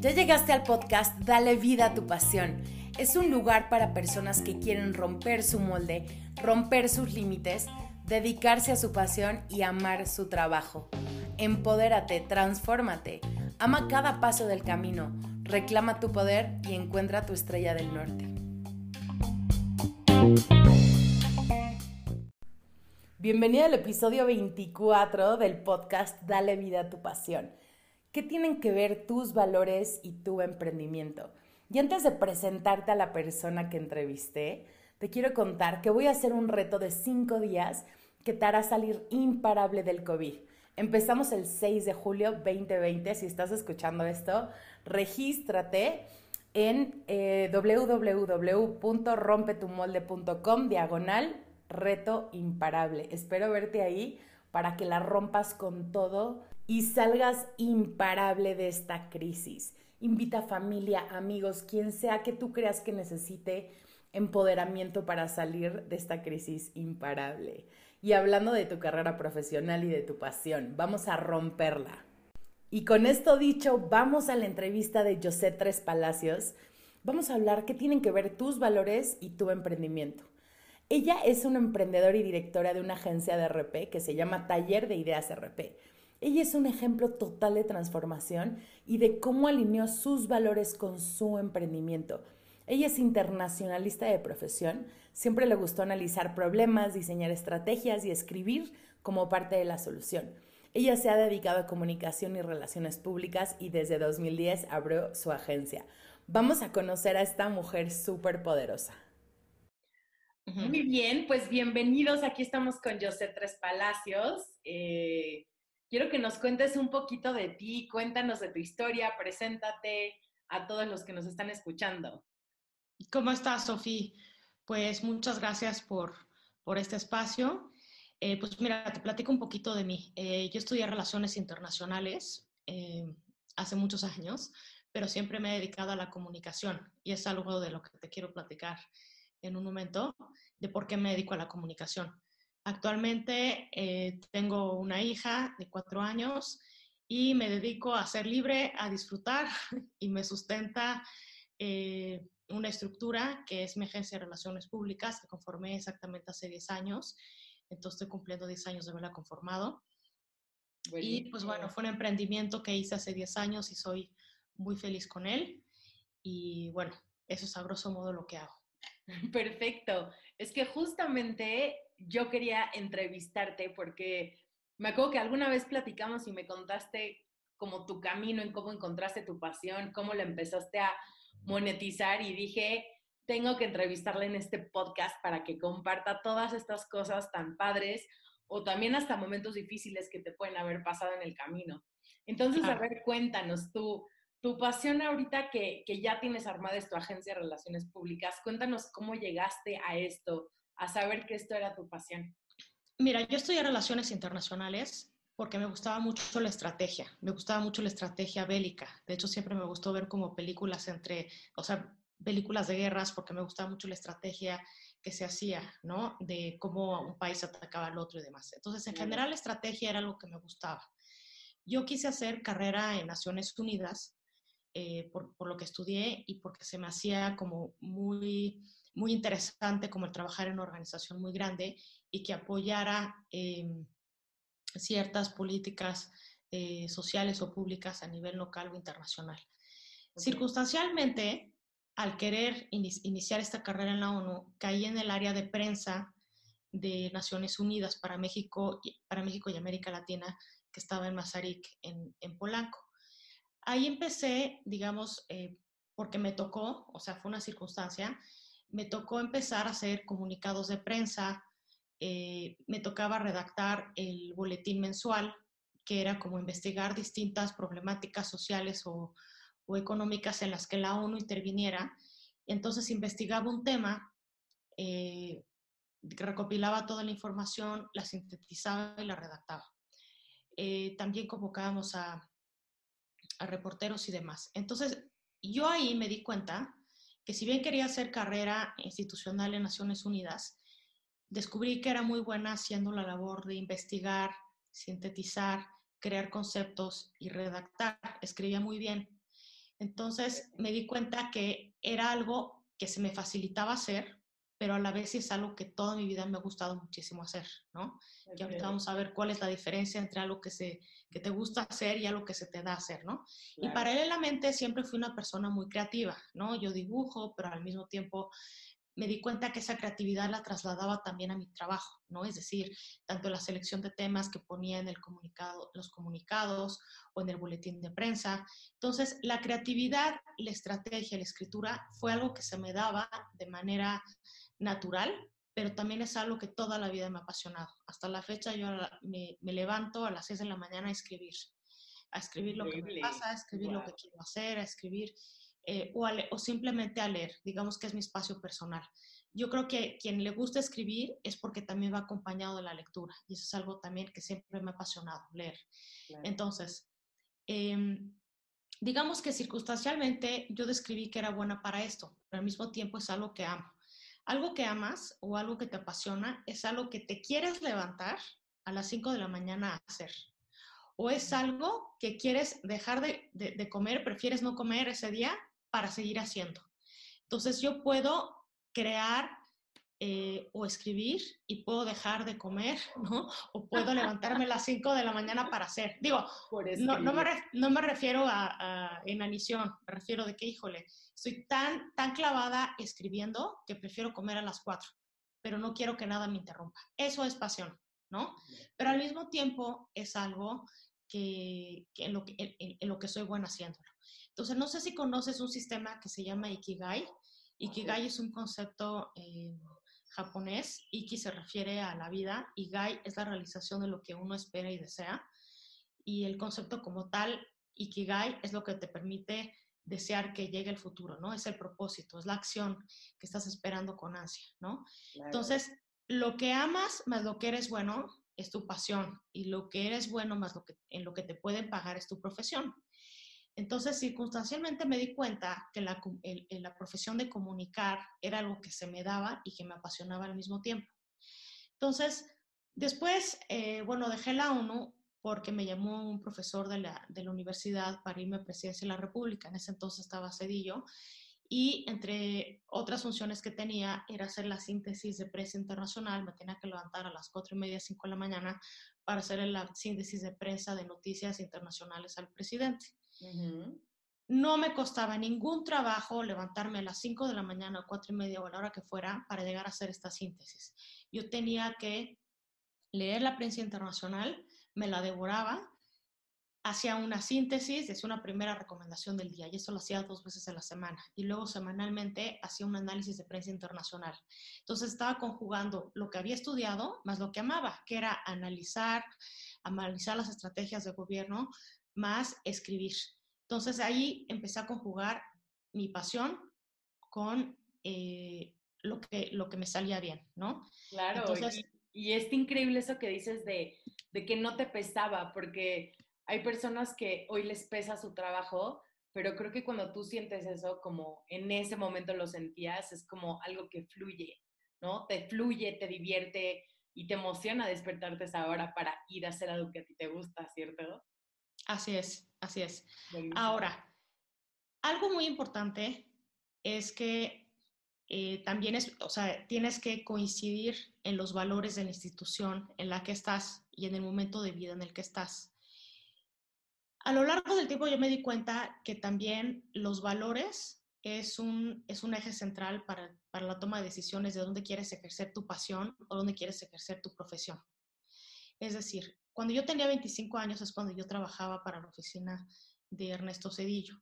Ya llegaste al podcast Dale vida a tu pasión. Es un lugar para personas que quieren romper su molde, romper sus límites, dedicarse a su pasión y amar su trabajo. Empodérate, transfórmate, ama cada paso del camino, reclama tu poder y encuentra tu estrella del norte. Bienvenida al episodio 24 del podcast Dale vida a tu pasión. ¿Qué tienen que ver tus valores y tu emprendimiento? Y antes de presentarte a la persona que entrevisté, te quiero contar que voy a hacer un reto de 5 días que te hará salir imparable del COVID. Empezamos el 6 de julio 2020. Si estás escuchando esto, regístrate en eh, www.rompetumolde.com diagonal reto imparable. Espero verte ahí para que la rompas con todo y salgas imparable de esta crisis. Invita familia, amigos, quien sea que tú creas que necesite empoderamiento para salir de esta crisis imparable. Y hablando de tu carrera profesional y de tu pasión, vamos a romperla. Y con esto dicho, vamos a la entrevista de José Tres Palacios. Vamos a hablar qué tienen que ver tus valores y tu emprendimiento. Ella es una emprendedora y directora de una agencia de RP que se llama Taller de Ideas RP. Ella es un ejemplo total de transformación y de cómo alineó sus valores con su emprendimiento. Ella es internacionalista de profesión, siempre le gustó analizar problemas, diseñar estrategias y escribir como parte de la solución. Ella se ha dedicado a comunicación y relaciones públicas y desde 2010 abrió su agencia. Vamos a conocer a esta mujer súper poderosa. Muy bien, pues bienvenidos. Aquí estamos con José Tres Palacios. Eh, quiero que nos cuentes un poquito de ti, cuéntanos de tu historia, preséntate a todos los que nos están escuchando. ¿Cómo estás, Sofía? Pues muchas gracias por, por este espacio. Eh, pues mira, te platico un poquito de mí. Eh, yo estudié Relaciones Internacionales eh, hace muchos años, pero siempre me he dedicado a la comunicación y es algo de lo que te quiero platicar en un momento, de por qué me dedico a la comunicación. Actualmente tengo una hija de cuatro años y me dedico a ser libre, a disfrutar y me sustenta una estructura que es mi agencia de relaciones públicas, que conformé exactamente hace 10 años. Entonces estoy cumpliendo 10 años de haberla conformado. Y pues bueno, fue un emprendimiento que hice hace 10 años y soy muy feliz con él. Y bueno, eso es a grosso modo lo que hago. Perfecto. Es que justamente yo quería entrevistarte porque me acuerdo que alguna vez platicamos y me contaste como tu camino en cómo encontraste tu pasión, cómo la empezaste a monetizar y dije, tengo que entrevistarla en este podcast para que comparta todas estas cosas tan padres o también hasta momentos difíciles que te pueden haber pasado en el camino. Entonces, a ver, cuéntanos tú, tu pasión ahorita que, que ya tienes armada es tu agencia de relaciones públicas, cuéntanos cómo llegaste a esto, a saber que esto era tu pasión. Mira, yo estudié relaciones internacionales porque me gustaba mucho la estrategia, me gustaba mucho la estrategia bélica. De hecho, siempre me gustó ver como películas entre, o sea, películas de guerras, porque me gustaba mucho la estrategia que se hacía, ¿no? De cómo un país atacaba al otro y demás. Entonces, en general, la estrategia era algo que me gustaba. Yo quise hacer carrera en Naciones Unidas eh, por, por, lo que estudié y porque se me hacía como muy, muy interesante como el trabajar en una organización muy grande y que apoyara... Eh, ciertas políticas eh, sociales o públicas a nivel local o internacional. Circunstancialmente, al querer iniciar esta carrera en la ONU, caí en el área de prensa de Naciones Unidas para México, para México y América Latina, que estaba en Mazarik, en, en Polanco. Ahí empecé, digamos, eh, porque me tocó, o sea, fue una circunstancia, me tocó empezar a hacer comunicados de prensa, eh, me tocaba redactar el boletín mensual, que era como investigar distintas problemáticas sociales o, económicas en las que la ONU interviniera. Entonces investigaba un tema, eh, recopilaba toda la información, la sintetizaba y la redactaba. También convocábamos a, a reporteros y demás. Entonces, yo ahí me di cuenta que si bien quería hacer carrera institucional en Naciones Unidas, descubrí que era muy buena haciendo la labor de investigar sintetizar, crear conceptos y redactar. Escribía muy bien. Entonces me di cuenta que era algo que se me facilitaba hacer, pero a la vez es algo que toda mi vida me ha gustado muchísimo hacer, ¿no? Y ahorita vamos a ver cuál es la diferencia entre algo que, se, que te gusta hacer y algo que se te da hacer, ¿no? Y paralelamente siempre fui una persona muy creativa, ¿no? Yo dibujo, pero al mismo tiempo me di cuenta que esa creatividad la trasladaba también a mi trabajo, ¿no? Es decir, tanto la selección de temas que ponía en el comunicado, los comunicados o en el boletín de prensa. Entonces, la creatividad, la estrategia, la escritura fue algo que se me daba de manera natural, pero también es algo que toda la vida me ha apasionado. Hasta la fecha yo me, levanto a las 6 de la mañana a escribir, a escribir lo que me pasa, a escribir lo que quiero hacer, a escribir eh, o, simplemente a leer, digamos que es mi espacio personal. Yo creo que quien le gusta escribir es porque también va acompañado de la lectura y eso es algo también que siempre me ha apasionado, leer. Entonces, em, digamos que circunstancialmente yo describí que era buena para esto, pero al mismo tiempo es algo que amo. Algo que amas o algo que te apasiona es algo que te quieres levantar a las 5 de la mañana a hacer o es algo que quieres dejar de, de, comer, prefieres no comer ese día para seguir haciendo. Entonces yo puedo crear eh, o escribir y puedo dejar de comer, ¿no? O puedo levantarme a las 5 de la mañana para hacer. Digo, no, no, me no, me refiero a, a, inanición, me refiero de que, híjole, estoy tan, tan clavada escribiendo que prefiero comer a las 4, pero no quiero que nada me interrumpa. Eso es pasión, ¿no? Pero al mismo tiempo es algo que, en, lo que, en, lo que soy buena haciéndolo. Entonces, no sé si conoces un sistema que se llama Ikigai. Ikigai es un concepto eh, japonés. Iki se refiere a la vida. Igai es la realización de lo que uno espera y desea. Y el concepto como tal, Ikigai, es lo que te permite desear que llegue el futuro, ¿no? Es el propósito, es la acción que estás esperando con ansia, ¿no? Entonces, lo que amas más lo que eres bueno es tu pasión y lo que eres bueno más lo que, en lo que te pueden pagar es tu profesión. Entonces, circunstancialmente me di cuenta que la, la profesión de comunicar era algo que se me daba y que me apasionaba al mismo tiempo. Entonces, después, eh, bueno, dejé la ONU porque me llamó un profesor de la, de la universidad para irme a presidencia de la República. En ese entonces estaba Cedillo y entre otras funciones que tenía era hacer la síntesis de prensa internacional. Me tenía que levantar a las cuatro y media, cinco de la mañana para hacer la síntesis de prensa de noticias internacionales al presidente. No me costaba ningún trabajo levantarme a las 5 de la mañana, cuatro y media o a la hora que fuera para llegar a hacer esta síntesis. Yo tenía que leer la prensa internacional, me la devoraba hacía una síntesis, hacía una primera recomendación del día y eso lo hacía dos veces a la semana y luego semanalmente hacía un análisis de prensa internacional. Entonces estaba conjugando lo que había estudiado más lo que amaba, que era analizar, analizar las estrategias de gobierno más escribir. Entonces ahí empecé a conjugar mi pasión con eh, lo, que, lo que me salía bien, ¿no? Claro, Entonces, y, y es increíble eso que dices de, de que no te pesaba, porque hay personas que hoy les pesa su trabajo, pero creo que cuando tú sientes eso, como en ese momento lo sentías, es como algo que fluye, ¿no? Te fluye, te divierte y te emociona despertarte esa hora para ir a hacer algo que a ti te gusta, ¿cierto? Así es, así es. Ahora, algo muy importante es que eh, también es, o sea, tienes que coincidir en los valores de la institución en la que estás y en el momento de vida en el que estás. A lo largo del tiempo yo me di cuenta que también los valores es un, es un eje central para, para la toma de decisiones de dónde quieres ejercer tu pasión o dónde quieres ejercer tu profesión. Es decir, cuando yo tenía 25 años es cuando yo trabajaba para la oficina de Ernesto Cedillo.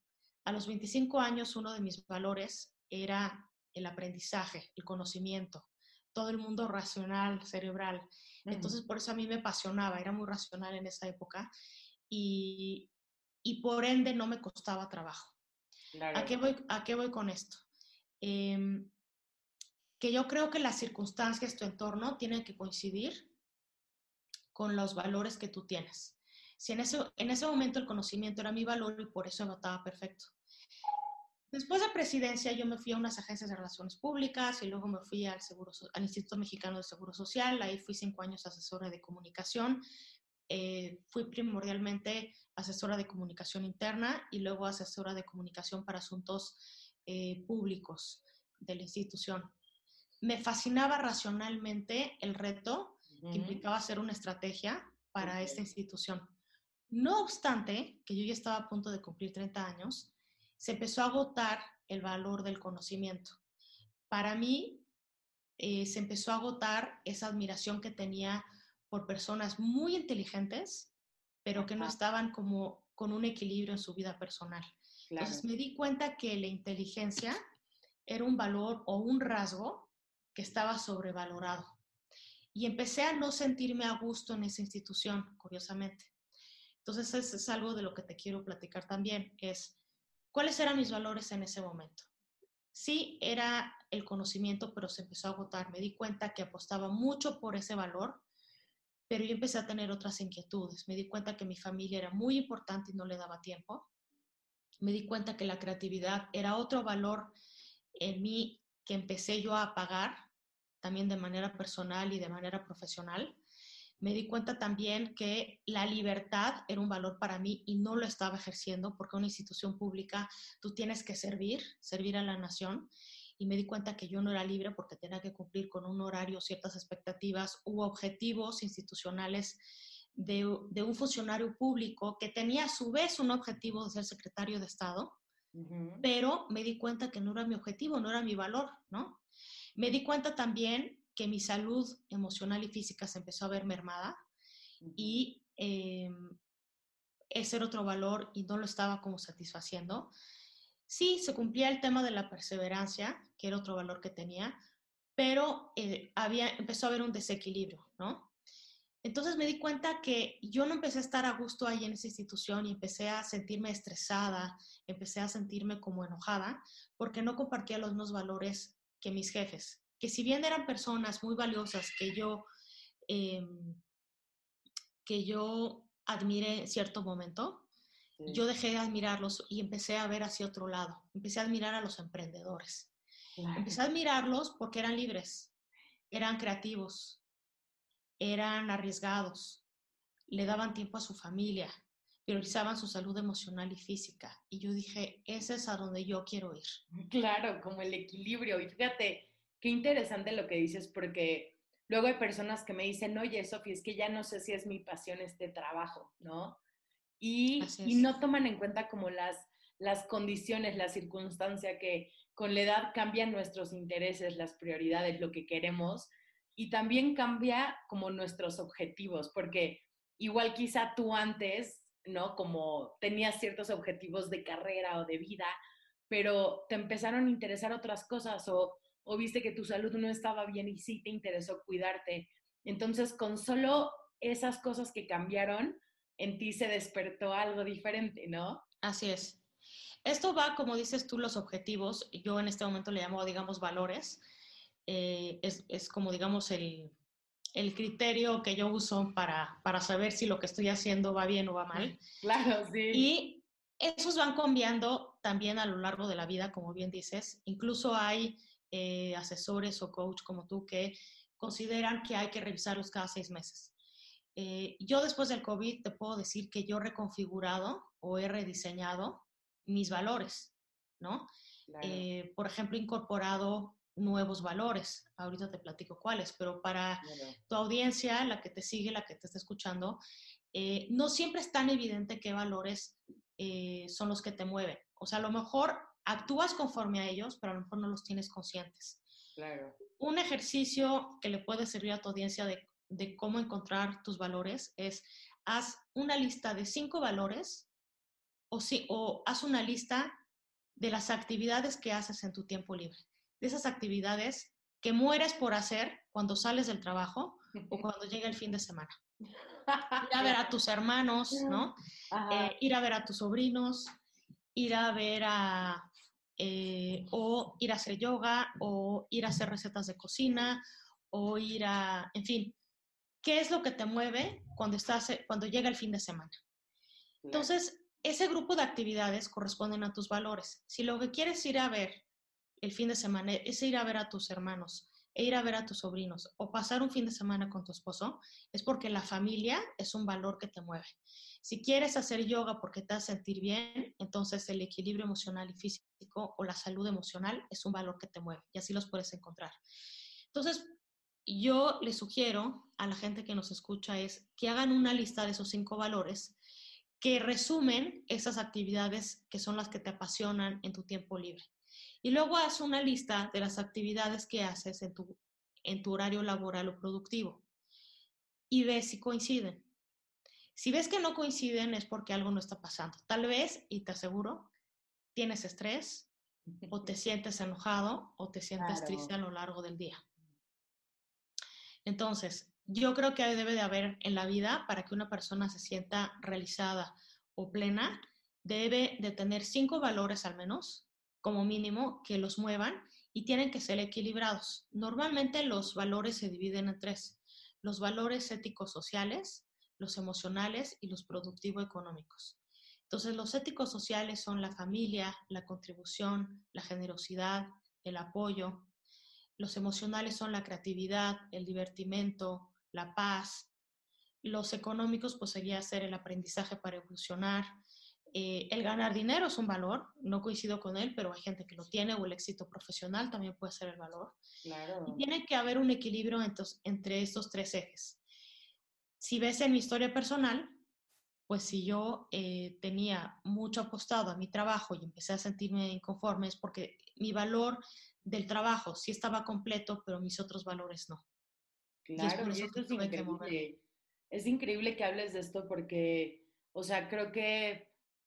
A los 25 años uno de mis valores era el aprendizaje, el conocimiento, todo el mundo racional, cerebral. Entonces por eso a mí me apasionaba, era muy racional en esa época y, y por ende no me costaba trabajo. ¿A, qué voy, ¿A qué voy con esto? Em, que yo creo que las circunstancias, tu entorno, tienen que coincidir con los valores que tú tienes. Si en ese, en ese momento el conocimiento era mi valor y por eso me estaba perfecto. Después de presidencia yo me fui a unas agencias de relaciones públicas y luego me fui al, Seguro, al Instituto Mexicano de Seguro Social, ahí fui cinco años asesora de comunicación, eh, fui primordialmente asesora de comunicación interna y luego asesora de comunicación para asuntos eh, públicos de la institución. Me fascinaba racionalmente el reto que implicaba hacer una estrategia para esta institución. No obstante, que yo ya estaba a punto de cumplir 30 años, se empezó a agotar el valor del conocimiento. Para mí, eh, se empezó a agotar esa admiración que tenía por personas muy inteligentes, pero que no estaban como con un equilibrio en su vida personal. Entonces me di cuenta que la inteligencia era un valor o un rasgo que estaba sobrevalorado. Y empecé a no sentirme a gusto en esa institución, curiosamente. Entonces, eso es algo de lo que te quiero platicar también, es cuáles eran mis valores en ese momento. Sí, era el conocimiento, pero se empezó a agotar. Me di cuenta que apostaba mucho por ese valor, pero yo empecé a tener otras inquietudes. Me di cuenta que mi familia era muy importante y no le daba tiempo. Me di cuenta que la creatividad era otro valor en mí que empecé yo a apagar, también de manera personal y de manera profesional me di cuenta también que la libertad era un valor para mí y no lo estaba ejerciendo porque una institución pública tú tienes que servir, servir a la nación. Y me di cuenta que yo no era libre porque tenía que cumplir con un horario, ciertas expectativas u objetivos institucionales de, un funcionario público que tenía a su vez un objetivo de ser secretario de Estado, pero me di cuenta que no era mi objetivo, no era mi valor, ¿no? Me di cuenta también que mi salud emocional y física se empezó a ver mermada y eh, ese era otro valor y no lo estaba como satisfaciendo. Sí, se cumplía el tema de la perseverancia, que era otro valor que tenía, pero eh, había, empezó a haber un desequilibrio, ¿no? Entonces me di cuenta que yo no empecé a estar a gusto ahí en esa institución y empecé a sentirme estresada, empecé a sentirme como enojada, porque no compartía los mismos valores que mis jefes que si bien eran personas muy valiosas que yo, em, que yo admiré en cierto momento, yo dejé de admirarlos y empecé a ver hacia otro lado. Empecé a admirar a los emprendedores. Empecé a admirarlos porque eran libres, eran creativos, eran arriesgados, le daban tiempo a su familia, priorizaban su salud emocional y física. Y yo dije, ese es a donde yo quiero ir. Claro, como el equilibrio. Y fíjate, qué interesante lo que dices porque luego hay personas que me dicen, oye, Sofía, es que ya no sé si es mi pasión este trabajo, ¿no? Y, y no toman en cuenta como las, las condiciones, la circunstancia que con la edad cambian nuestros intereses, las prioridades, lo que queremos y también cambia como nuestros objetivos, porque igual quizá tú antes, ¿no? Como tenías ciertos objetivos de carrera o de vida, pero te empezaron a interesar otras cosas o o viste que tu salud no estaba bien y sí te interesó cuidarte. Entonces, con solo esas cosas que cambiaron, en ti se despertó algo diferente, ¿no? Así es. Esto va, como dices tú, los objetivos. Yo en este momento le llamo, digamos, valores. Eh, es, como, digamos, el, el, criterio que yo uso para, para saber si lo que estoy haciendo va bien o va mal. Claro, sí. Y esos van cambiando también a lo largo de la vida, como bien dices. Incluso hay eh, asesores o coach como tú que consideran que hay que revisarlos cada seis meses. Eh, yo después del COVID te puedo decir que yo he reconfigurado o he rediseñado mis valores, ¿no? Eh, por ejemplo, incorporado nuevos valores. Ahorita te platico cuáles, pero para tu audiencia, la que te sigue, la que te está escuchando, no siempre es tan evidente qué valores son los que te mueven. O sea, a lo mejor actúas conforme a ellos, pero a lo mejor no los tienes conscientes. Claro. Un ejercicio que le puede servir a tu audiencia de, cómo encontrar tus valores es haz una lista de cinco valores o, si, o haz una lista de las actividades que haces en tu tiempo libre. De esas actividades que mueres por hacer cuando sales del trabajo o cuando llega el fin de semana. Ir a ver a tus hermanos, ¿no? Eh, ir a ver a tus sobrinos, ir a ver a, eh, o ir a hacer yoga, o ir a hacer recetas de cocina, o ir a, en fin, ¿qué es lo que te mueve cuando, estás, cuando llega el fin de semana? Entonces, ese grupo de actividades corresponden a tus valores. Si lo que quieres ir a ver el fin de semana es ir a ver a tus hermanos, e ir a ver a tus sobrinos o pasar un fin de semana con tu esposo, es porque la familia es un valor que te mueve. Si quieres hacer yoga porque te hace sentir bien, entonces el equilibrio emocional y físico o la salud emocional es un valor que te mueve y así los puedes encontrar. Entonces, yo les sugiero a la gente que nos escucha es que hagan una lista de esos cinco valores que resumen esas actividades que son las que te apasionan en tu tiempo libre. Y luego haz una lista de las actividades que haces en tu, en tu horario laboral o productivo y ve si coinciden. Si ves que no coinciden es porque algo no está pasando. Tal vez, y te aseguro, tienes estrés o te sientes enojado o te sientes triste a lo largo del día. Entonces, yo creo que debe de haber en la vida, para que una persona se sienta realizada o plena, debe de tener cinco valores al menos, como mínimo, que los muevan y tienen que ser equilibrados. Normalmente los valores se dividen en tres. Los valores éticos sociales, los emocionales y los productivo económicos. Entonces, los éticos sociales son la familia, la contribución, la generosidad, el apoyo. Los emocionales son la creatividad, el divertimento, la paz. Los económicos, pues sería ser el aprendizaje para evolucionar. Eh, el ganar dinero es un valor, no coincido con él, pero hay gente que lo tiene, o el éxito profesional también puede ser el valor. Claro. Y tiene que haber un equilibrio entre estos tres ejes. Si ves en mi historia personal, pues si yo eh, tenía mucho apostado a mi trabajo y empecé a sentirme inconforme es porque mi valor del trabajo sí estaba completo, pero mis otros valores no. Claro, y, es increíble. Es increíble que hables de esto porque, o sea, creo que,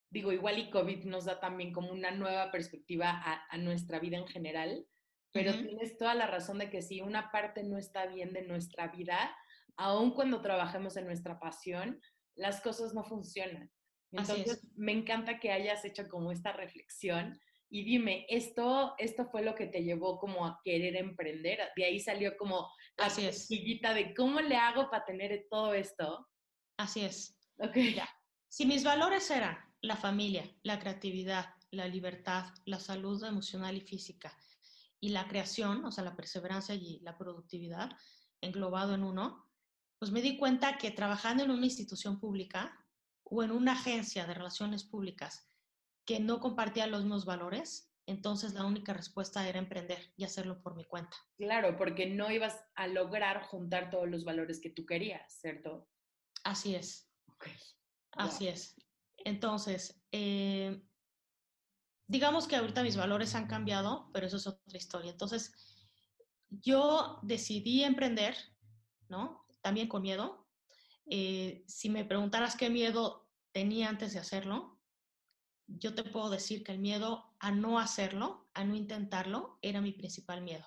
digo, igual y COVID nos da también como una nueva perspectiva a, nuestra vida en general, pero tienes toda la razón de que si una parte no está bien de nuestra vida, aun cuando trabajemos en nuestra pasión, las cosas no funcionan. Entonces, me encanta que hayas hecho como esta reflexión y dime, ¿esto, esto fue lo que te llevó como a querer emprender? De ahí salió como la es. de cómo le hago para tener todo esto. Así es. Ok. Ya. Si mis valores eran la familia, la creatividad, la libertad, la salud emocional y física y la creación, o sea, la perseverancia y la productividad, englobado en uno, pues me di cuenta que trabajando en una institución pública o en una agencia de relaciones públicas que no compartía los mismos valores, entonces la única respuesta era emprender y hacerlo por mi cuenta. Claro, porque no ibas a lograr juntar todos los valores que tú querías, ¿cierto? Así es. Así es. Entonces, eh, digamos que ahorita mis valores han cambiado, pero eso es otra historia. Entonces, yo decidí emprender, ¿no? también con miedo. Eh, si me preguntaras qué miedo tenía antes de hacerlo, yo te puedo decir que el miedo a no hacerlo, a no intentarlo, era mi principal miedo.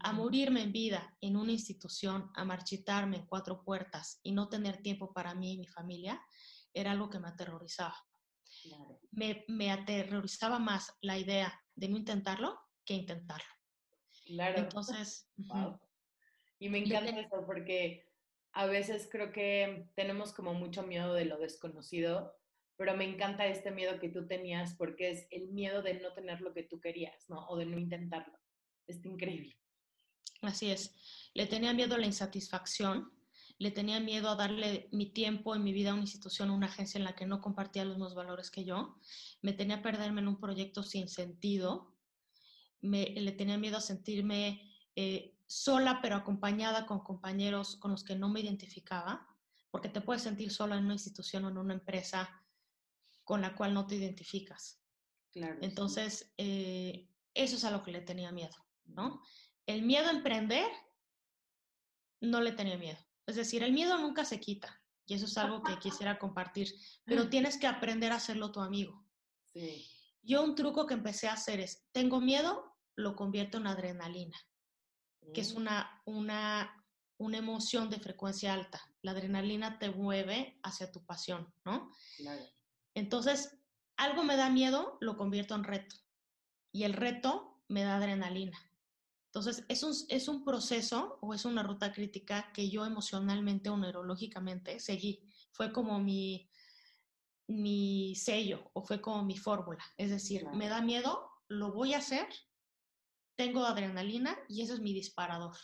A morirme en vida en una institución, a marchitarme en cuatro puertas y no tener tiempo para mí y mi familia, era algo que me aterrorizaba. Me, me, aterrorizaba más la idea de no intentarlo que intentarlo. Claro. Entonces, y me encanta eso porque a veces creo que tenemos como mucho miedo de lo desconocido, pero me encanta este miedo que tú tenías porque es el miedo de no tener lo que tú querías, ¿no? O de no intentarlo. Es increíble. Así es. Le tenía miedo a la insatisfacción, le tenía miedo a darle mi tiempo y mi vida a una institución, a una agencia en la que no compartía los mismos valores que yo. Me tenía a perderme en un proyecto sin sentido. Me, le tenía miedo a sentirme eh, sola pero acompañada con compañeros con los que no me identificaba, porque te puedes sentir sola en una institución o en una empresa con la cual no te identificas. Claro, Entonces, eh, eso es a lo que le tenía miedo, ¿no? El miedo a emprender, no le tenía miedo. Es decir, el miedo nunca se quita, y eso es algo que quisiera compartir, pero tienes que aprender a hacerlo tu amigo. Sí. Yo un truco que empecé a hacer es, tengo miedo, lo convierto en adrenalina que es mm. una, una, una emoción de frecuencia alta. La adrenalina te mueve hacia tu pasión, ¿no? Entonces, algo me da miedo, lo convierto en reto. Y el reto me da adrenalina. Entonces, es un, es un proceso o es una ruta crítica que yo emocionalmente o neurológicamente seguí. Fue como mi, mi sello o fue como mi fórmula. Es decir, me da miedo, lo voy a hacer tengo adrenalina y eso es mi disparador.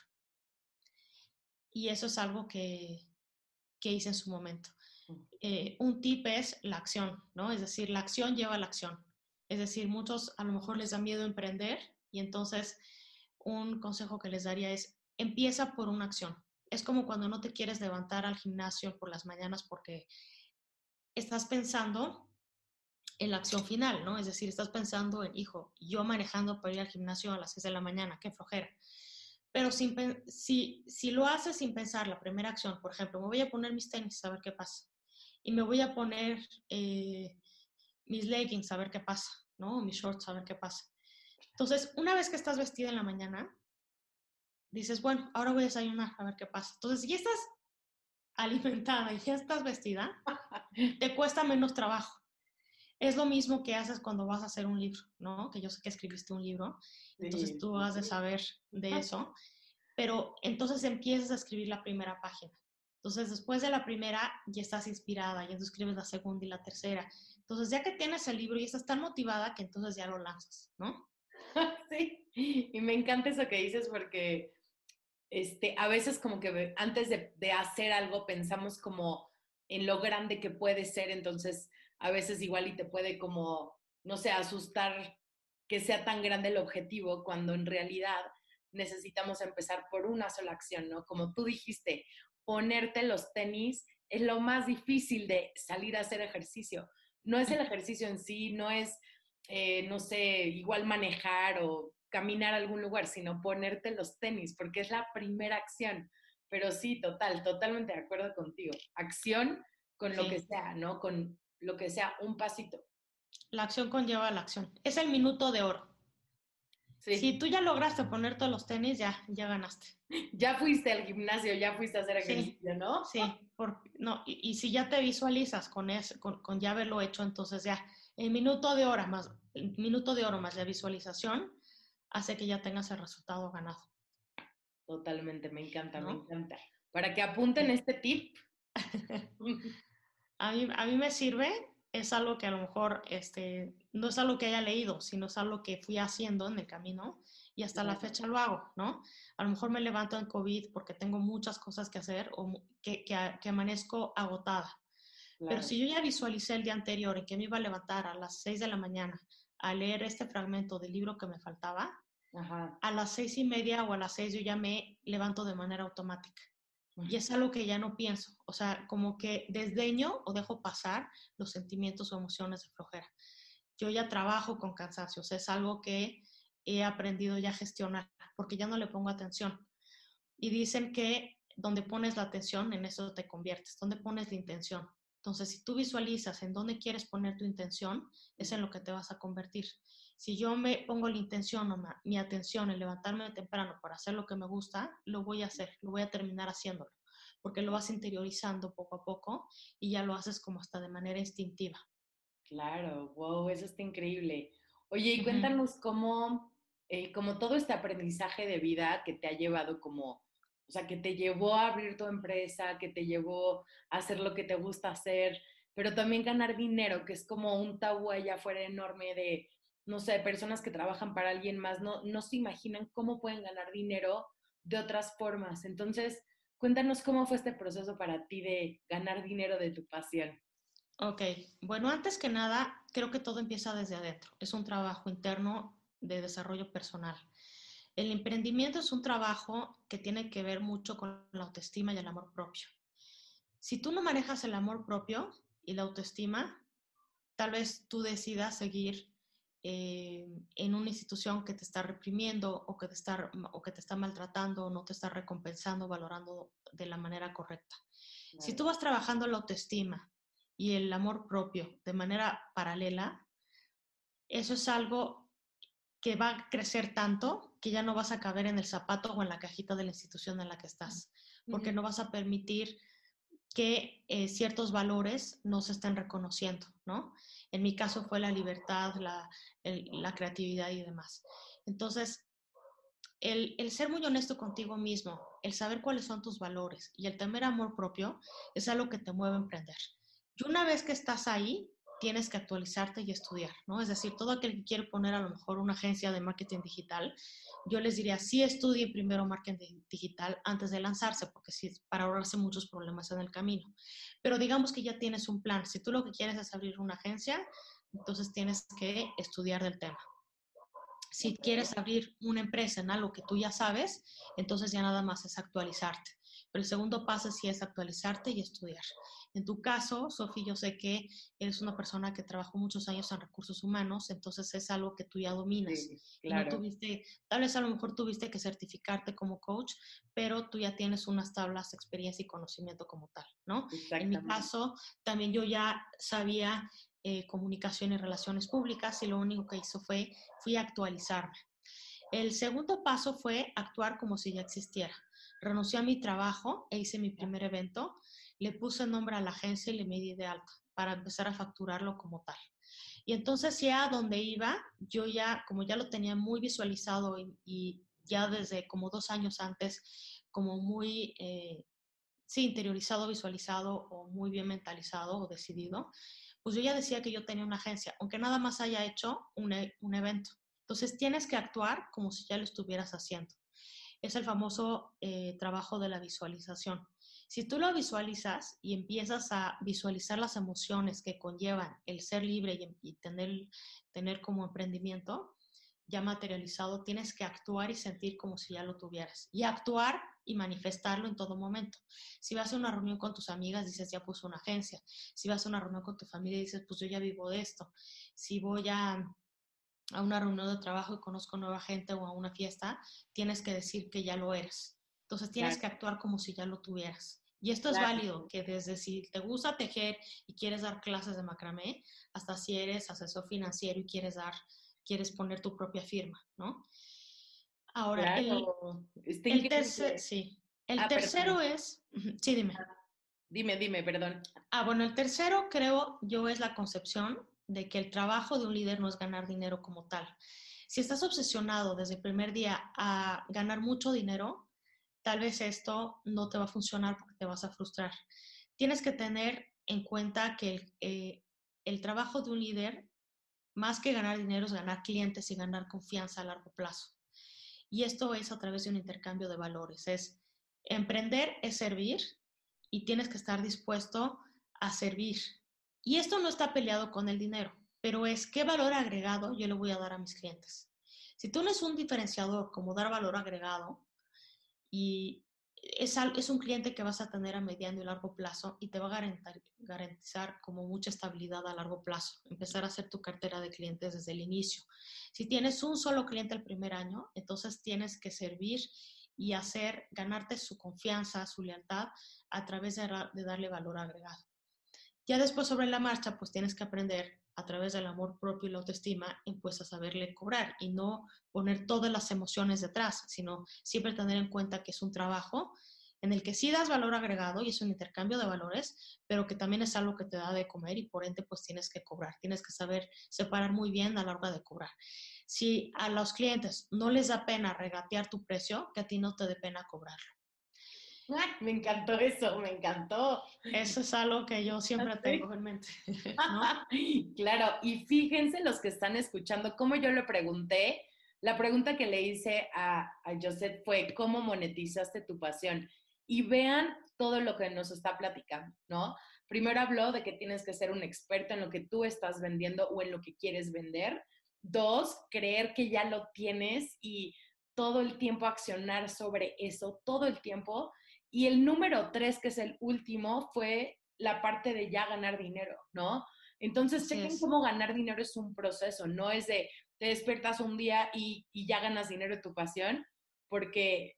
y eso es algo que, que hice en su momento. Eh, un tip es la acción, ¿no? Es decir, la acción lleva a la acción. Es decir, muchos a lo mejor les da miedo emprender y entonces un consejo que les daría es empieza por una acción. Es como cuando no te quieres levantar al gimnasio por las mañanas porque estás pensando en la acción final, ¿no? Es decir, estás pensando en, hijo, yo manejando para ir al gimnasio a las 6 de la mañana, qué flojera. Pero si lo haces sin pensar la primera acción, por ejemplo, me voy a poner mis tenis a ver qué pasa. Y me voy a poner eh, mis leggings a ver qué pasa, ¿no? Mis shorts a ver qué pasa. Entonces, una vez que estás vestida en la mañana, dices, bueno, ahora voy a desayunar a ver qué pasa. Entonces, ya estás alimentada y ya estás vestida, te cuesta menos trabajo. Es lo mismo que haces cuando vas a hacer un libro, ¿no? Que yo sé que escribiste un libro, entonces tú has de saber de eso, pero entonces empiezas a escribir la primera página. Entonces, después de la primera, ya estás inspirada, ya tú escribes la segunda y la tercera. Entonces, ya que tienes el libro y estás tan motivada que entonces ya lo lanzas, ¿no? Sí, y me encanta eso que dices porque este, a veces como que antes de, de hacer algo pensamos como en lo grande que puede ser, entonces a veces igual y te puede como, no sé, asustar que sea tan grande el objetivo cuando en realidad necesitamos empezar por una sola acción, ¿no? Como tú dijiste, ponerte los tenis es lo más difícil de salir a hacer ejercicio. No es el ejercicio en sí, no es, eh, no sé, igual manejar o caminar a algún lugar, sino ponerte los tenis, porque es la primera acción. Pero sí, total, totalmente de acuerdo contigo. Acción con lo que sea, ¿no? Con lo que sea, un pasito. La acción conlleva la acción. Es el minuto de oro. Si tú ya lograste ponerte los tenis, ya, ya ganaste. Ya fuiste al gimnasio, ya fuiste a hacer ejercicio, ¿no? Sí, por, no, y, si ya te visualizas con, eso, con, con, ya haberlo hecho, entonces ya el minuto de hora más, el minuto de oro más la visualización hace que ya tengas el resultado ganado. Totalmente, me encanta, me encanta. Para que apunten este tip. a, mí, a mí me sirve, es algo que a lo mejor este, no es algo que haya leído, sino es algo que fui haciendo en el camino y hasta la fecha lo hago, ¿no? A lo mejor me levanto en COVID porque tengo muchas cosas que hacer o que, que, amanezco agotada. Pero si yo ya visualicé el día anterior en que me iba a levantar a las 6 de la mañana a leer este fragmento del libro que me faltaba, a las seis y media o a las seis yo ya me levanto de manera automática. Y es algo que ya no pienso, o sea, como que desdeño o dejo pasar los sentimientos o emociones de flojera. Yo ya trabajo con cansancio, o sea, es algo que he aprendido ya a gestionar, porque ya no le pongo atención. Y dicen que donde pones la atención, en eso te conviertes, donde pones la intención. Entonces, si tú visualizas en dónde quieres poner tu intención, es en lo que te vas a convertir. Si yo me pongo la intención o mi atención en levantarme temprano para hacer lo que me gusta, lo voy a hacer, lo voy a terminar haciéndolo, porque lo vas interiorizando poco a poco y ya lo haces como hasta de manera instintiva. Claro, wow, eso está increíble. Oye, y cuéntanos cómo, eh, como todo este aprendizaje de vida que te ha llevado como o sea, que te llevó a abrir tu empresa, que te llevó a hacer lo que te gusta hacer, pero también ganar dinero, que es como un tabú allá afuera enorme de, no sé, personas que trabajan para alguien más, no, no se imaginan cómo pueden ganar dinero de otras formas. Entonces, cuéntanos cómo fue este proceso para ti de ganar dinero de tu pasión. Ok, bueno, antes que nada, creo que todo empieza desde adentro. Es un trabajo interno de desarrollo personal. El emprendimiento es un trabajo que tiene que ver mucho con la autoestima y el amor propio. Si tú no manejas el amor propio y la autoestima, tal vez tú decidas seguir eh, en una institución que te está reprimiendo o que te está, o que te está maltratando o no te está recompensando, valorando de la manera correcta. Si tú vas trabajando la autoestima y el amor propio de manera paralela, eso es algo que va a crecer tanto que ya no vas a caber en el zapato o en la cajita de la institución en la que estás, porque no vas a permitir que eh, ciertos valores no se estén reconociendo, ¿no? En mi caso fue la libertad, la, la creatividad y demás. Entonces, el, el, ser muy honesto contigo mismo, el saber cuáles son tus valores y el tener amor propio es algo que te mueve a emprender. Y una vez que estás ahí, tienes que actualizarte y estudiar, ¿no? Es decir, todo aquel que quiere poner a lo mejor una agencia de marketing digital, yo les diría, sí estudie primero marketing digital antes de lanzarse, porque sí, para ahorrarse muchos problemas en el camino. Pero digamos que ya tienes un plan. Si tú lo que quieres es abrir una agencia, entonces tienes que estudiar del tema. Si quieres abrir una empresa en algo que tú ya sabes, entonces ya nada más es actualizarte. Pero el segundo paso sí es actualizarte y estudiar. En tu caso, Sofi, yo sé que eres una persona que trabajó muchos años en recursos humanos, entonces es algo que tú ya dominas. claro. no tuviste, tal vez a lo mejor tuviste que certificarte como coach, pero tú ya tienes unas tablas, experiencia y conocimiento como tal, ¿no? En mi caso, también yo ya sabía eh, comunicación y relaciones públicas y lo único que hizo fue, fui a actualizarme. El segundo paso fue actuar como si ya existiera. Renuncié a mi trabajo e hice mi primer evento, le puse nombre a la agencia y le medí de alta para empezar a facturarlo como tal. Y entonces ya donde iba, yo ya, como ya lo tenía muy visualizado y, ya desde como dos años antes, como muy, eh, sí, interiorizado, visualizado o muy bien mentalizado o decidido, pues yo ya decía que yo tenía una agencia, aunque nada más haya hecho un, e, un evento. Entonces tienes que actuar como si ya lo estuvieras haciendo. Es el famoso eh, trabajo de la visualización. Si tú lo visualizas y empiezas a visualizar las emociones que conllevan el ser libre y, y tener, tener como emprendimiento, ya materializado, tienes que actuar y sentir como si ya lo tuvieras. Y actuar y manifestarlo en todo momento. Si vas a una reunión con tus amigas, dices, ya puso una agencia. Si vas a una reunión con tu familia, dices, pues yo ya vivo de esto. Si voy a, a una reunión de trabajo y conozco nueva gente o a una fiesta, tienes que decir que ya lo eres. Entonces tienes que actuar como si ya lo tuvieras. Y esto es válido, que desde si te gusta tejer y quieres dar clases de macramé, hasta si eres asesor financiero y quieres dar quieres poner tu propia firma, ¿no? Ahora, el, sí. el ah, tercero es, sí, dime. Ah, dime, dime, perdón. Ah, bueno, el tercero creo yo es la concepción de que el trabajo de un líder no es ganar dinero como tal. Si estás obsesionado desde el primer día a ganar mucho dinero, tal vez esto no te va a funcionar porque te vas a frustrar. Tienes que tener en cuenta que el, eh, trabajo de un líder más que ganar dinero es ganar clientes y ganar confianza a largo plazo. Y esto es a través de un intercambio de valores. Es emprender es servir y tienes que estar dispuesto a servir. Y esto no está peleado con el dinero, pero es qué valor agregado yo le voy a dar a mis clientes. Si tú no es un diferenciador como dar valor agregado y es, un cliente que vas a tener a mediano y largo plazo y te va a garantizar como mucha estabilidad a largo plazo, empezar a hacer tu cartera de clientes desde el inicio. Si tienes un solo cliente el primer año, entonces tienes que servir y hacer, ganarte su confianza, su lealtad a través de darle valor agregado. Ya después sobre la marcha, pues tienes que aprender a través del amor propio y la autoestima, pues a saberle cobrar y no poner todas las emociones detrás, sino siempre tener en cuenta que es un trabajo en el que sí das valor agregado y es un intercambio de valores, pero que también es algo que te da de comer y por ende pues tienes que cobrar, tienes que saber separar muy bien a la hora de cobrar. Si a los clientes no les da pena regatear tu precio, que a ti no te dé pena cobrarlo. Me encantó eso, me encantó. Eso es algo que yo siempre tengo en mente. claro, y fíjense los que están escuchando, como yo le pregunté, la pregunta que le hice a, a Joseph fue, ¿cómo monetizaste tu pasión? Y vean todo lo que nos está platicando, ¿no? Primero habló de que tienes que ser un experto en lo que tú estás vendiendo o en lo que quieres vender. Dos, creer que ya lo tienes y todo el tiempo accionar sobre eso, todo el tiempo. Y el número tres, que es el último, fue la parte de ya ganar dinero, ¿no? Entonces, chequen cómo ganar dinero es un proceso, no es de te despiertas un día y, ya ganas dinero de tu pasión, porque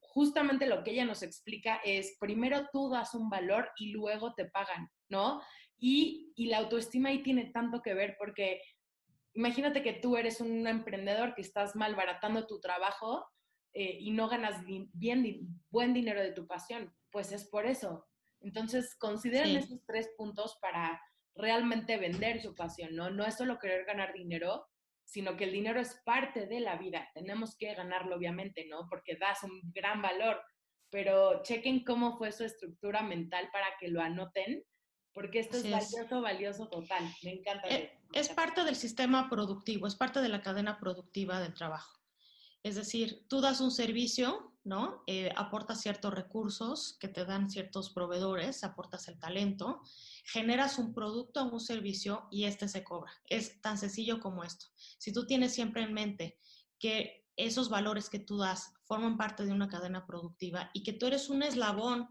justamente lo que ella nos explica es, primero tú das un valor y luego te pagan, ¿no? Y, y la autoestima ahí tiene tanto que ver porque imagínate que tú eres un emprendedor que estás malbaratando tu trabajo eh, y no ganas bien, buen dinero de tu pasión, pues es por eso. Entonces, consideren esos tres puntos para realmente vender su pasión, ¿no? No es solo querer ganar dinero, sino que el dinero es parte de la vida. Tenemos que ganarlo, obviamente, ¿no? Porque das un gran valor, pero chequen cómo fue su estructura mental para que lo anoten porque esto es valioso, valioso total. Me encanta. Eh, es parte del sistema productivo, es parte de la cadena productiva del trabajo. Es decir, tú das un servicio, ¿no? Eh, aportas ciertos recursos que te dan ciertos proveedores, aportas el talento, generas un producto o un servicio y este se cobra. Es tan sencillo como esto. Si tú tienes siempre en mente que esos valores que tú das forman parte de una cadena productiva y que tú eres un eslabón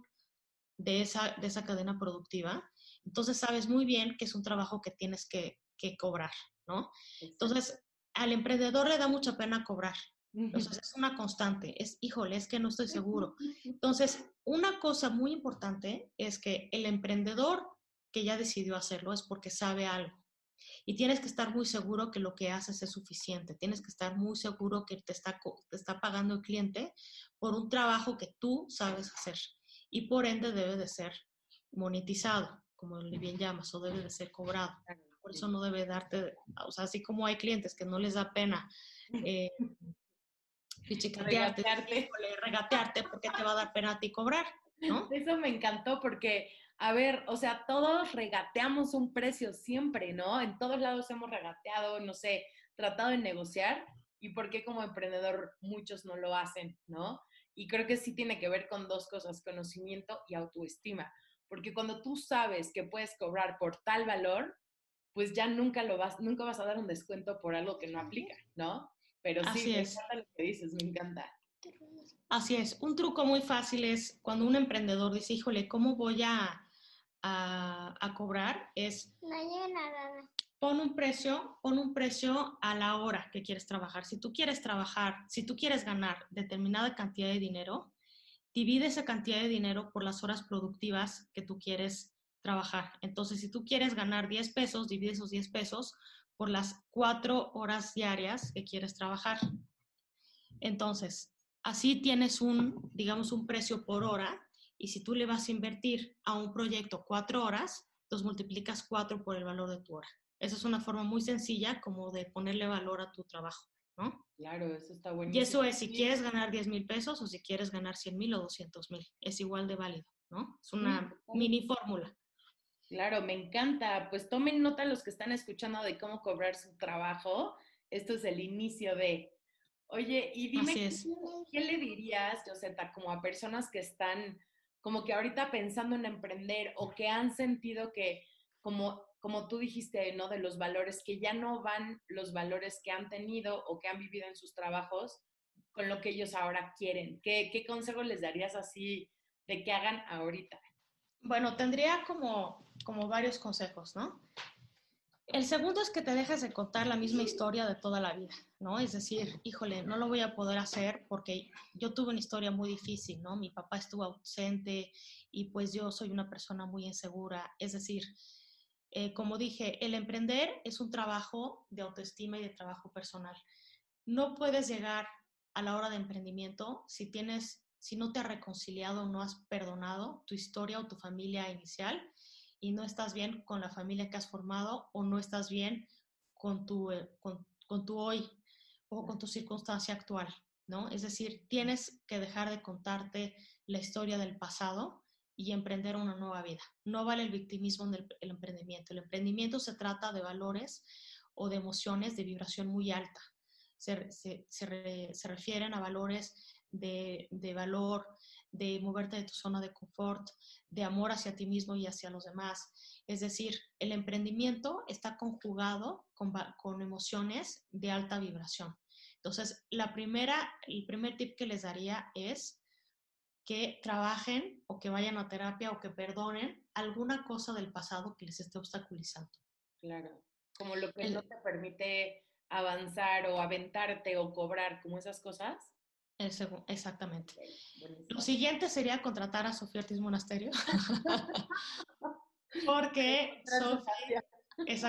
de esa, de esa cadena productiva, entonces sabes muy bien que es un trabajo que tienes que, que cobrar, ¿no? Entonces, al emprendedor le da mucha pena cobrar, entonces es una constante, es, híjole, es que no estoy seguro. Entonces, una cosa muy importante es que el emprendedor que ya decidió hacerlo es porque sabe algo. Y tienes que estar muy seguro que lo que haces es suficiente. Tienes que estar muy seguro que te está, te está pagando el cliente por un trabajo que tú sabes hacer. Y por ende debe de ser monetizado, como le bien llamas, o debe de ser cobrado. Por eso no debe darte, o sea, así como hay clientes que no les da pena eh, regatearte, regatearte porque te va a dar pena a ti cobrar, ¿no? Eso me encantó porque, a ver, o sea, todos regateamos un precio siempre, ¿no? En todos lados hemos regateado, no sé, tratado de negociar y por qué como emprendedor muchos no lo hacen, ¿no? Y creo que sí tiene que ver con dos cosas, conocimiento y autoestima, porque cuando tú sabes que puedes cobrar por tal valor, pues ya nunca lo vas, nunca vas a dar un descuento por algo que no aplica, ¿no? Pero sí, me encanta lo que dices, me encanta. Así es. Un truco muy fácil es cuando un emprendedor dice, híjole, ¿cómo voy a, a, cobrar? Es pon un precio, pon un precio a la hora que quieres trabajar. Si tú quieres trabajar, si tú quieres ganar determinada cantidad de dinero, divide esa cantidad de dinero por las horas productivas que tú quieres trabajar. Entonces, si tú quieres ganar 10 pesos, divide esos 10 pesos por las cuatro horas diarias que quieres trabajar. Entonces, así tienes un, digamos, un precio por hora y si tú le vas a invertir a un proyecto cuatro horas, los multiplicas cuatro por el valor de tu hora. Esa es una forma muy sencilla como de ponerle valor a tu trabajo, ¿no? Claro, eso está bueno. Y eso es si quieres ganar 10 mil pesos o si quieres ganar 100 mil o 200 mil. Es igual de válido, ¿no? Es una mini fórmula. Claro, me encanta. Pues tomen nota los que están escuchando de cómo cobrar su trabajo. Esto es el inicio de. Oye, y dime, ¿qué, le dirías, Joseta, como a personas que están como que ahorita pensando en emprender o que han sentido que, como, como tú dijiste, ¿no? De los valores, que ya no van los valores que han tenido o que han vivido en sus trabajos con lo que ellos ahora quieren. ¿Qué, qué consejo les darías así de que hagan ahorita? Bueno, tendría como, como varios consejos, ¿no? El segundo es que te dejes de contar la misma historia de toda la vida, ¿no? Es decir, híjole, no lo voy a poder hacer porque yo tuve una historia muy difícil, ¿no? Mi papá estuvo ausente y pues yo soy una persona muy insegura. Es decir, eh, como dije, el emprender es un trabajo de autoestima y de trabajo personal. No puedes llegar a la hora de emprendimiento si tienes si no te has reconciliado no has perdonado tu historia o tu familia inicial y no estás bien con la familia que has formado o no estás bien con tu, eh, con, tu hoy o con tu circunstancia actual, ¿no? Es decir, tienes que dejar de contarte la historia del pasado y emprender una nueva vida. No vale el victimismo en el, emprendimiento. El emprendimiento se trata de valores o de emociones de vibración muy alta. Se, se, se refieren a valores de, valor, de moverte de tu zona de confort, de amor hacia ti mismo y hacia los demás. Es decir, el emprendimiento está conjugado con, con emociones de alta vibración. Entonces, la primera, el primer tip que les daría es que trabajen o que vayan a terapia o que perdonen alguna cosa del pasado que les esté obstaculizando. Claro, como lo que no te permite avanzar o aventarte o cobrar, como esas cosas exactamente. Lo siguiente sería contratar a Sofía Ortiz Monasterio. Porque Sofía,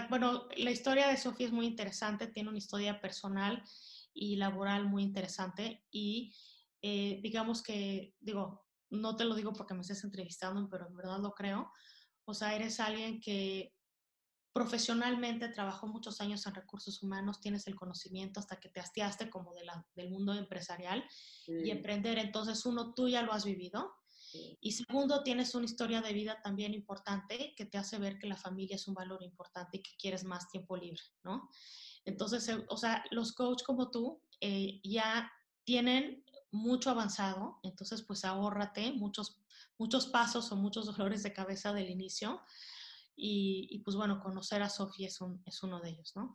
bueno, la historia de Sofía es muy interesante, tiene una historia personal y laboral muy interesante y eh, digamos que, digo, no te lo digo porque me estés entrevistando, pero en verdad lo creo. O sea, eres alguien que profesionalmente trabajó muchos años en recursos humanos, tienes el conocimiento hasta que te hastiaste como de la, del mundo empresarial y emprender. Entonces, uno, tú ya lo has vivido Y segundo, tienes una historia de vida también importante que te hace ver que la familia es un valor importante y que quieres más tiempo libre, ¿no? Entonces, eh, o sea, los coaches como tú eh, ya tienen mucho avanzado, entonces pues ahórrate muchos, muchos pasos o muchos dolores de cabeza del inicio y, pues bueno, conocer a Sofía es, un, es uno de ellos, ¿no?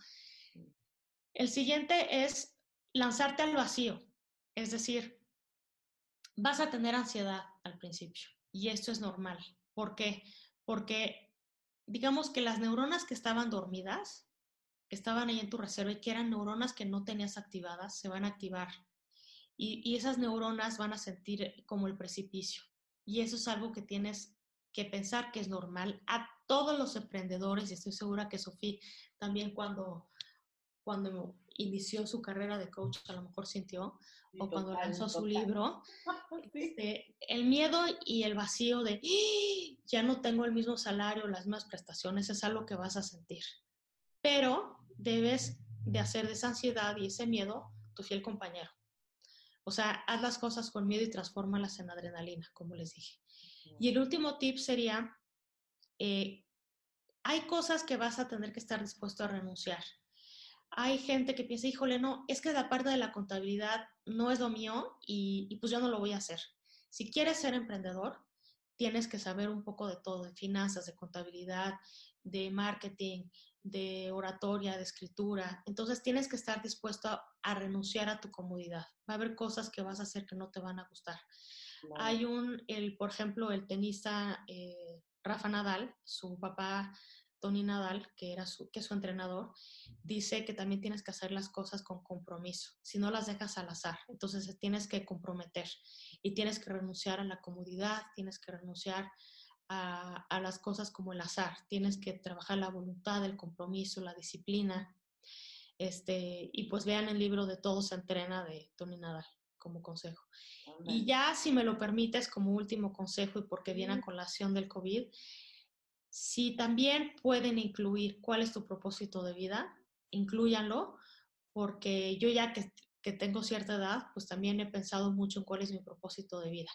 El siguiente es lanzarte al vacío, es decir, vas a tener ansiedad al principio y esto es normal. ¿Por qué? Porque digamos que las neuronas que estaban dormidas, que estaban ahí en tu reserva y que eran neuronas que no tenías activadas, se van a activar. Y, esas neuronas van a sentir como el precipicio. Y eso es algo que tienes que pensar que es normal a todos los emprendedores, y estoy segura que Sofía también cuando, cuando inició su carrera de coach a lo mejor sintió, o cuando lanzó su libro, este, el miedo y el vacío de ¡Ah! ya no tengo el mismo salario, las mismas prestaciones, es algo que vas a sentir. Pero debes de hacer de esa ansiedad y ese miedo tu fiel compañero. O sea, haz las cosas con miedo y transfórmalas en adrenalina, como les dije. Y el último tip sería, eh, hay cosas que vas a tener que estar dispuesto a renunciar hay gente que piensa, híjole, no, es que la parte de la contabilidad no es lo mío y, pues yo no lo voy a hacer. Si quieres ser emprendedor, tienes que saber un poco de todo, de finanzas, de contabilidad, de marketing, de oratoria, de escritura. Entonces tienes que estar dispuesto a, renunciar a tu comodidad. Va a haber cosas que vas a hacer que no te van a gustar. Hay un, el, por ejemplo, el tenista eh, Rafa Nadal, su papá Tony Nadal, que, era su, que es su entrenador, dice que también tienes que hacer las cosas con compromiso, si no las dejas al azar. Entonces tienes que comprometer y tienes que renunciar a la comodidad, tienes que renunciar a, a las cosas como el azar, tienes que trabajar la voluntad, el compromiso, la disciplina. Este, y pues vean el libro de Todo se entrena de Tony Nadal como consejo. Y ya, si me lo permites, como último consejo y porque viene a colación del COVID, si también pueden incluir cuál es tu propósito de vida, incluyanlo, porque yo ya que, tengo cierta edad, pues también he pensado mucho en cuál es mi propósito de vida.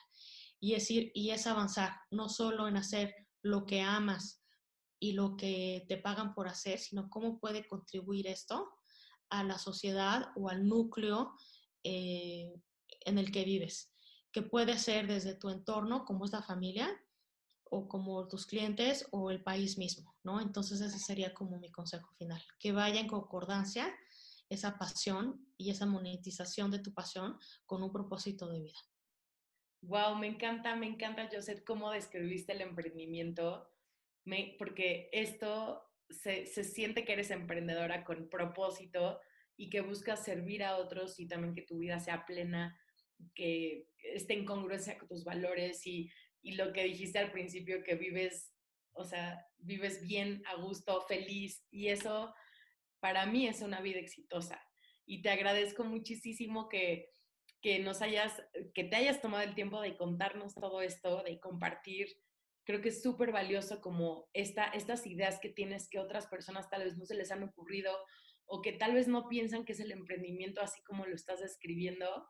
Y es, y es avanzar, no solo en hacer lo que amas y lo que te pagan por hacer, sino cómo puede contribuir esto a la sociedad o al núcleo eh, en el que vives, que puede ser desde tu entorno, como es la familia, o como tus clientes o el país mismo, ¿no? Entonces ese sería como mi consejo final, que vaya en concordancia esa pasión y esa monetización de tu pasión con un propósito de vida. Wow, me encanta, me encanta, Joseph, cómo describiste el emprendimiento, porque esto se, se siente que eres emprendedora con propósito y que buscas servir a otros y también que tu vida sea plena, que esté en congruencia con tus valores y y lo que dijiste al principio, que vives, o sea, vives bien, a gusto, feliz, y eso para mí es una vida exitosa. Y te agradezco muchísimo que, que nos hayas, que te hayas tomado el tiempo de contarnos todo esto, de compartir. Creo que es súper valioso como esta, estas ideas que tienes que otras personas tal vez no se les han ocurrido o que tal vez no piensan que es el emprendimiento así como lo estás describiendo,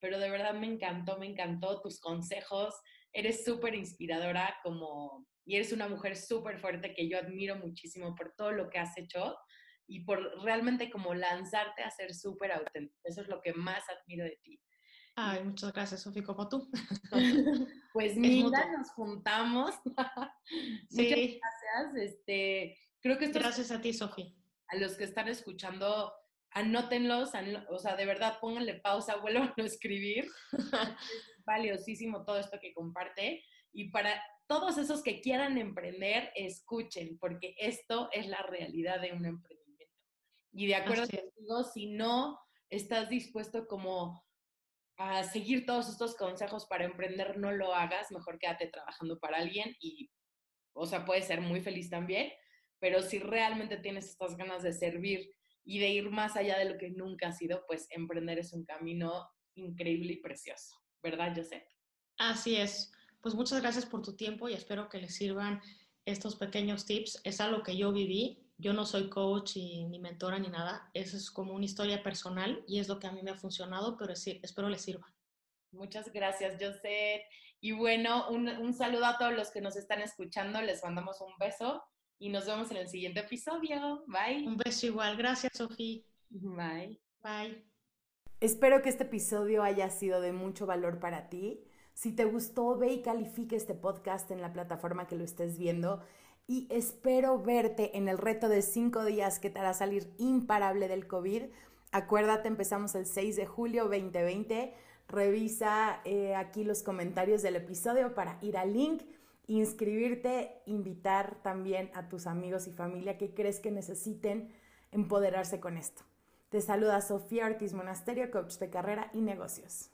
pero de verdad me encantó, me encantó tus consejos, eres súper inspiradora como, y eres una mujer súper fuerte que yo admiro muchísimo por todo lo que has hecho y por realmente como lanzarte a ser súper auténtico. Eso es lo que más admiro de ti. Ay, muchas gracias, Sofi, como tú. pues mira, nos juntamos. sí. Muchas gracias. Este, creo que esto Gracias a ti, Sofi. A los que están escuchando, anótenlos, o sea, de verdad pónganle pausa, vuelvan a escribir. es valiosísimo todo esto que comparte. Y para todos esos que quieran emprender, escuchen, porque esto es la realidad de un emprendimiento. Y de acuerdo contigo, si no estás dispuesto como a seguir todos estos consejos para emprender, no lo hagas, mejor quédate trabajando para alguien y, o sea, puedes ser muy feliz también, pero si realmente tienes estas ganas de servir y de ir más allá de lo que nunca ha sido, pues emprender es un camino increíble y precioso, ¿verdad, José? Así es. Pues muchas gracias por tu tiempo y espero que les sirvan estos pequeños tips. Es algo que yo viví. Yo no soy coach y, ni mentora ni nada. Eso es como una historia personal y es lo que a mí me ha funcionado, pero sí, espero les sirva. Muchas gracias, José. Y bueno, un, un saludo a todos los que nos están escuchando. Les mandamos un beso y nos vemos en el siguiente episodio. Bye. Un beso igual. Gracias, Sofía. Bye. Bye. Espero que este episodio haya sido de mucho valor para ti. Si te gustó, ve y califique este podcast en la plataforma que lo estés viendo. Y espero verte en el reto de cinco días que te hará salir imparable del COVID. Acuérdate, empezamos el 6 de julio 2020. Revisa eh, aquí los comentarios del episodio para ir al link, inscribirte, invitar también a tus amigos y familia que crees que necesiten empoderarse con esto. Te saluda Sofía Ortiz Monasterio, coach de carrera y negocios.